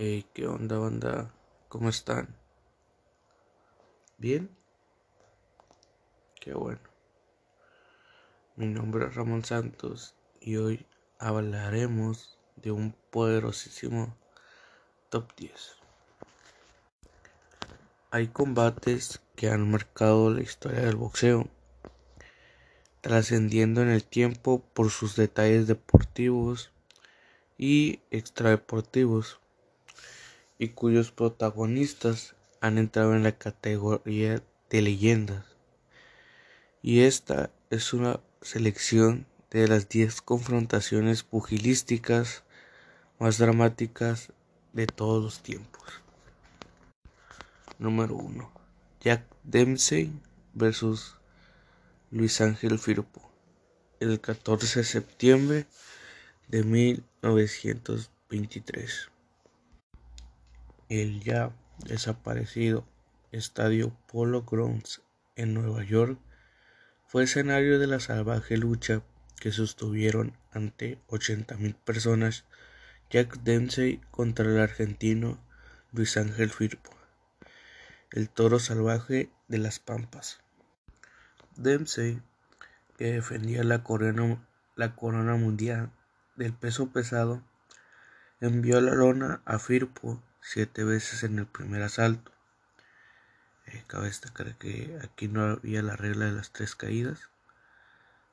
Hey, ¿qué onda, banda? ¿Cómo están? ¿Bien? Qué bueno. Mi nombre es Ramón Santos y hoy hablaremos de un poderosísimo top 10. Hay combates que han marcado la historia del boxeo, trascendiendo en el tiempo por sus detalles deportivos y extradeportivos y cuyos protagonistas han entrado en la categoría de leyendas. Y esta es una selección de las 10 confrontaciones pugilísticas más dramáticas de todos los tiempos. Número 1. Jack Dempsey versus Luis Ángel Firpo. El 14 de septiembre de 1923 el ya desaparecido Estadio Polo Grounds en Nueva York fue escenario de la salvaje lucha que sostuvieron ante 80.000 personas Jack Dempsey contra el argentino Luis Ángel Firpo, el toro salvaje de las Pampas. Dempsey, que defendía la corona, la corona mundial del peso pesado, envió la lona a Firpo siete veces en el primer asalto. Eh, cabe destacar que aquí no había la regla de las tres caídas.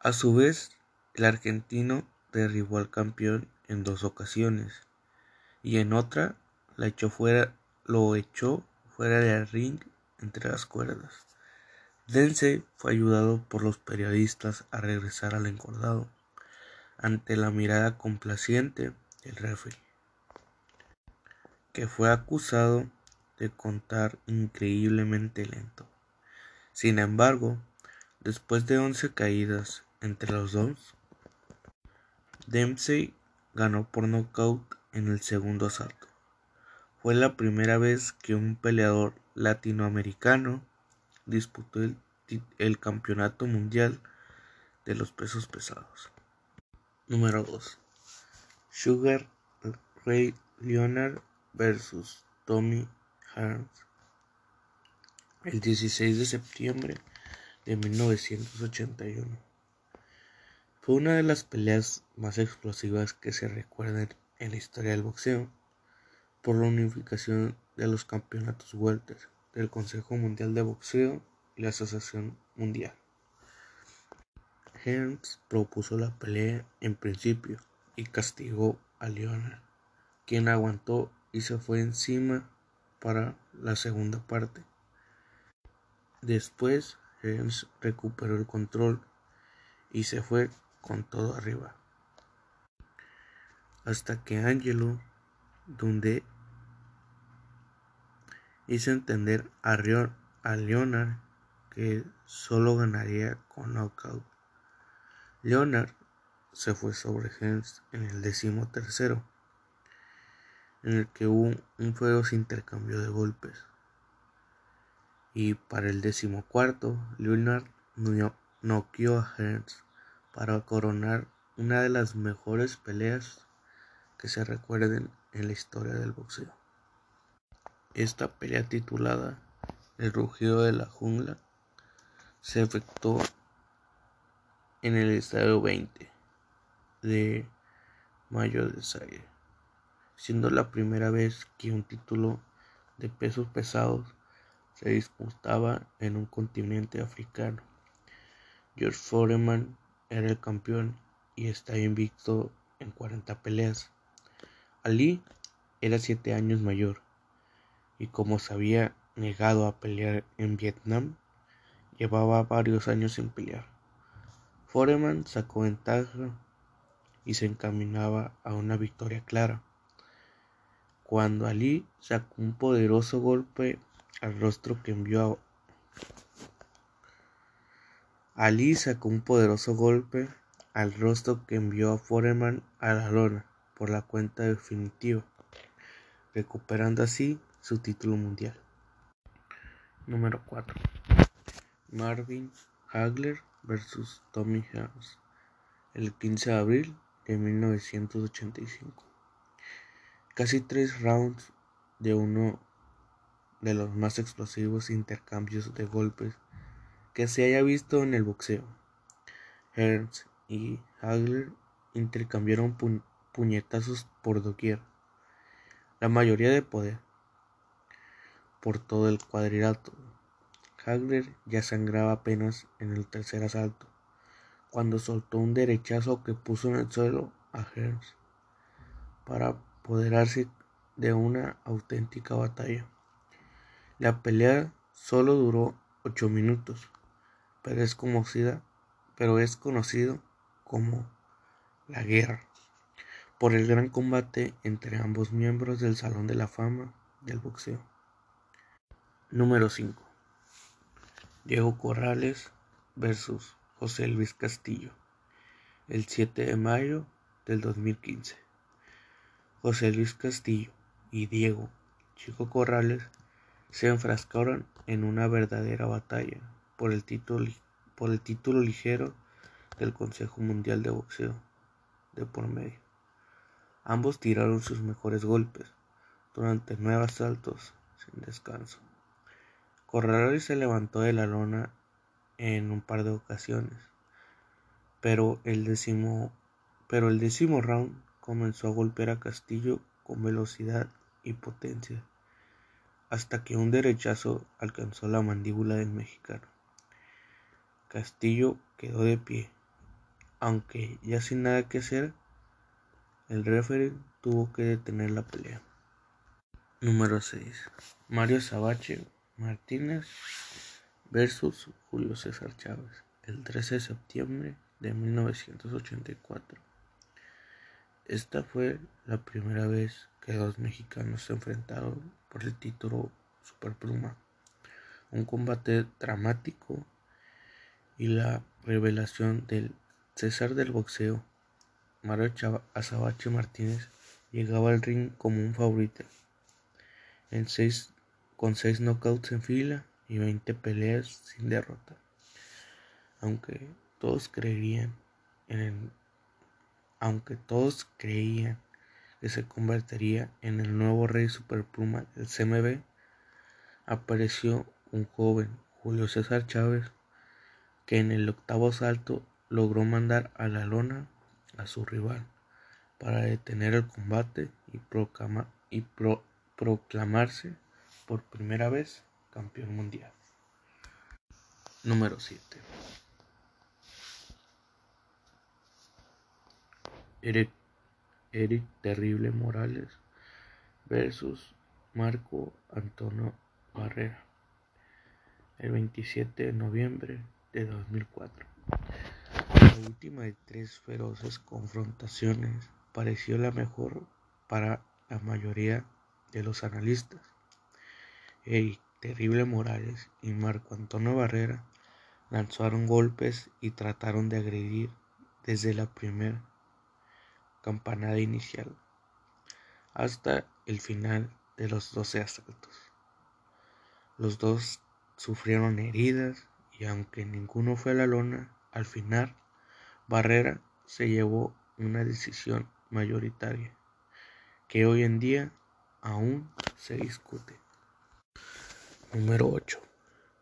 A su vez, el argentino derribó al campeón en dos ocasiones y en otra la echó fuera, lo echó fuera del ring entre las cuerdas. Dense fue ayudado por los periodistas a regresar al encordado ante la mirada complaciente del referee que fue acusado de contar increíblemente lento. Sin embargo, después de once caídas entre los dos, Dempsey ganó por nocaut en el segundo asalto. Fue la primera vez que un peleador latinoamericano disputó el, el campeonato mundial de los pesos pesados. Número 2. Sugar Ray Leonard versus Tommy Hearns el 16 de septiembre de 1981. Fue una de las peleas más explosivas que se recuerdan en la historia del boxeo por la unificación de los campeonatos welter del Consejo Mundial de Boxeo y la Asociación Mundial. Hearns propuso la pelea en principio y castigó a Leonard, quien aguantó y se fue encima para la segunda parte. Después Hearns recuperó el control y se fue con todo arriba. Hasta que Angelo donde hizo entender a, a Leonard que solo ganaría con knockout. Leonard se fue sobre Hearns en el décimo tercero en el que hubo un feroz intercambio de golpes. Y para el decimocuarto, Leonard noqueó a Hearns para coronar una de las mejores peleas que se recuerden en la historia del boxeo. Esta pelea titulada El rugido de la jungla se efectuó en el estadio 20 de mayo de Zaire siendo la primera vez que un título de pesos pesados se disputaba en un continente africano. George Foreman era el campeón y está invicto en 40 peleas. Ali era 7 años mayor y como se había negado a pelear en Vietnam, llevaba varios años sin pelear. Foreman sacó ventaja y se encaminaba a una victoria clara cuando Ali sacó un poderoso golpe al rostro que envió a Ali sacó un poderoso golpe al rostro que envió a Foreman a la lona por la cuenta definitiva, recuperando así su título mundial. Número 4. Marvin Hagler versus Tommy Hearns el 15 de abril de 1985. Casi tres rounds de uno de los más explosivos intercambios de golpes que se haya visto en el boxeo. Hearns y Hagler intercambiaron puñetazos por doquier, la mayoría de poder, por todo el cuadrilátero. Hagler ya sangraba apenas en el tercer asalto, cuando soltó un derechazo que puso en el suelo a Hearns para apoderarse de una auténtica batalla. La pelea solo duró ocho minutos, pero es conocida, pero es conocido como la guerra por el gran combate entre ambos miembros del Salón de la Fama del boxeo. Número 5. Diego Corrales versus José Luis Castillo, el 7 de mayo del 2015. José Luis Castillo y Diego Chico Corrales se enfrascaron en una verdadera batalla por el título, por el título ligero del Consejo Mundial de Boxeo de por medio. Ambos tiraron sus mejores golpes durante nueve asaltos sin descanso. Corrales se levantó de la lona en un par de ocasiones, pero el décimo, pero el décimo round comenzó a golpear a Castillo con velocidad y potencia hasta que un derechazo alcanzó la mandíbula del mexicano. Castillo quedó de pie, aunque ya sin nada que hacer, el referee tuvo que detener la pelea. Número 6. Mario Sabache Martínez versus Julio César Chávez, el 13 de septiembre de 1984. Esta fue la primera vez que dos mexicanos se enfrentaron por el título Superpluma. Un combate dramático y la revelación del César del boxeo, Mario Azabache Martínez, llegaba al ring como un favorito. En seis, con seis knockouts en fila y 20 peleas sin derrota. Aunque todos creían en el, aunque todos creían que se convertiría en el nuevo rey superpluma del CMB, apareció un joven, Julio César Chávez, que en el octavo salto logró mandar a la lona a su rival para detener el combate y, y proclamarse por primera vez campeón mundial. Número 7. Eric Eric Terrible Morales versus Marco Antonio Barrera el 27 de noviembre de 2004. La última de tres feroces confrontaciones pareció la mejor para la mayoría de los analistas. Eric Terrible Morales y Marco Antonio Barrera lanzaron golpes y trataron de agredir desde la primera campanada inicial hasta el final de los doce asaltos. Los dos sufrieron heridas y aunque ninguno fue a la lona, al final Barrera se llevó una decisión mayoritaria que hoy en día aún se discute. Número 8.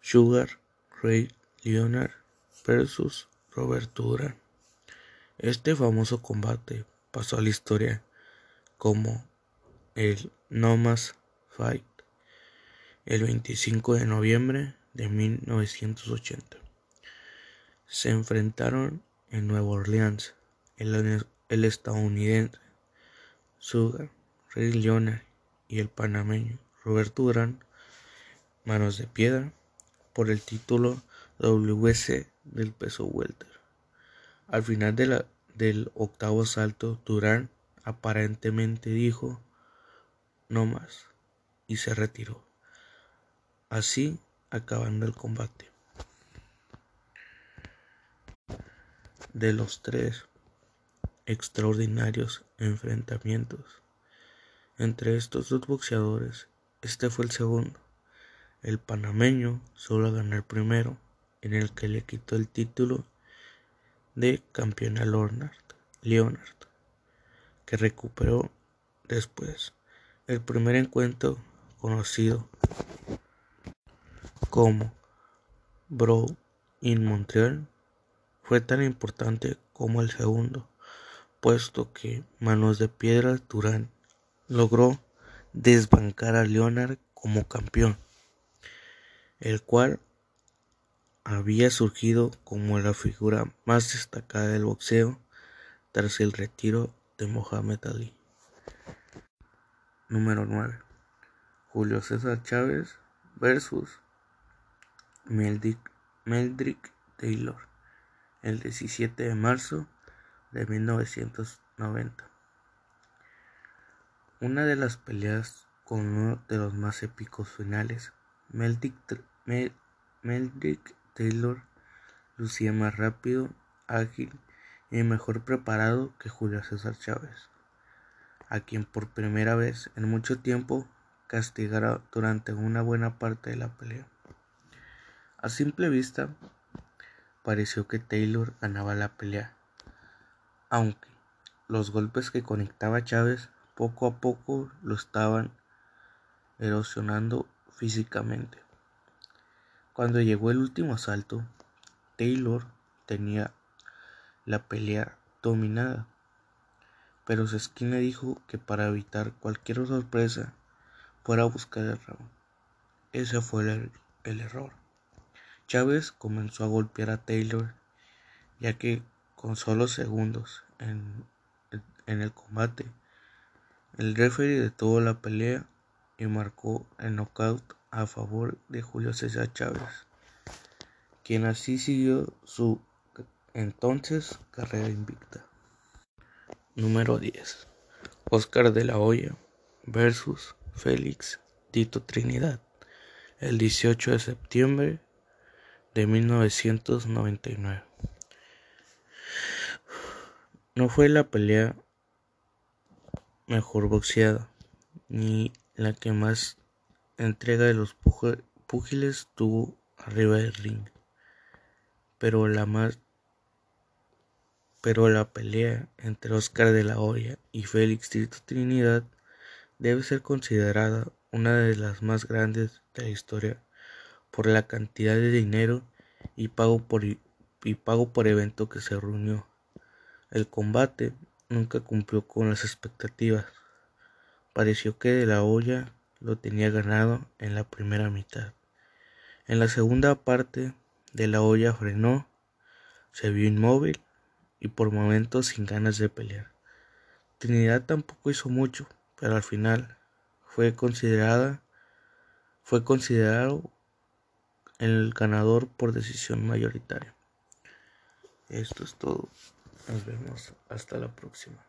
Sugar Ray Leonard versus Roberto Durán. Este famoso combate pasó a la historia como el No Más Fight el 25 de noviembre de 1980. Se enfrentaron en Nueva Orleans el, el estadounidense Sugar Ray Leonard y el panameño Roberto Durán, manos de piedra, por el título WC del peso welter. Al final de la del octavo salto, Durán aparentemente dijo no más y se retiró, así acabando el combate. De los tres extraordinarios enfrentamientos entre estos dos boxeadores, este fue el segundo. El panameño solo ganó el primero, en el que le quitó el título de campeón a Leonard, que recuperó después. El primer encuentro conocido como Brawl in Montreal fue tan importante como el segundo, puesto que Manos de Piedra Durán logró desbancar a Leonard como campeón, el cual había surgido como la figura más destacada del boxeo tras el retiro de Mohamed Ali. Número 9. Julio César Chávez versus Meldrick Taylor el 17 de marzo de 1990. Una de las peleas con uno de los más épicos finales, Meldrick, Taylor lucía más rápido, ágil y mejor preparado que Julio César Chávez, a quien por primera vez en mucho tiempo castigara durante una buena parte de la pelea. A simple vista, pareció que Taylor ganaba la pelea, aunque los golpes que conectaba Chávez poco a poco lo estaban erosionando físicamente. Cuando llegó el último asalto, Taylor tenía la pelea dominada, pero su esquina dijo que para evitar cualquier sorpresa fuera a buscar el round. Ese fue el, error. Chávez comenzó a golpear a Taylor, ya que con solo segundos en, en el combate, el referee detuvo la pelea y marcó el knockout a favor de Julio César Chávez, quien así siguió su entonces carrera invicta. Número 10. Oscar de la Hoya versus Félix Tito Trinidad el 18 de septiembre de 1999. No fue la pelea mejor boxeada, ni la que más entrega de los púgiles tuvo arriba del ring, pero la más pero la pelea entre Oscar de la Hoya y Félix Trinidad debe ser considerada una de las más grandes de la historia por la cantidad de dinero y pago por, y pago por evento que se reunió. El combate nunca cumplió con las expectativas. Pareció que De la Hoya lo tenía ganado en la primera mitad. En la segunda parte, De la Hoya frenó, se vio inmóvil y por momentos sin ganas de pelear. Trinidad tampoco hizo mucho, pero al final fue considerada fue considerado el ganador por decisión mayoritaria. Esto es todo. Nos vemos hasta la próxima.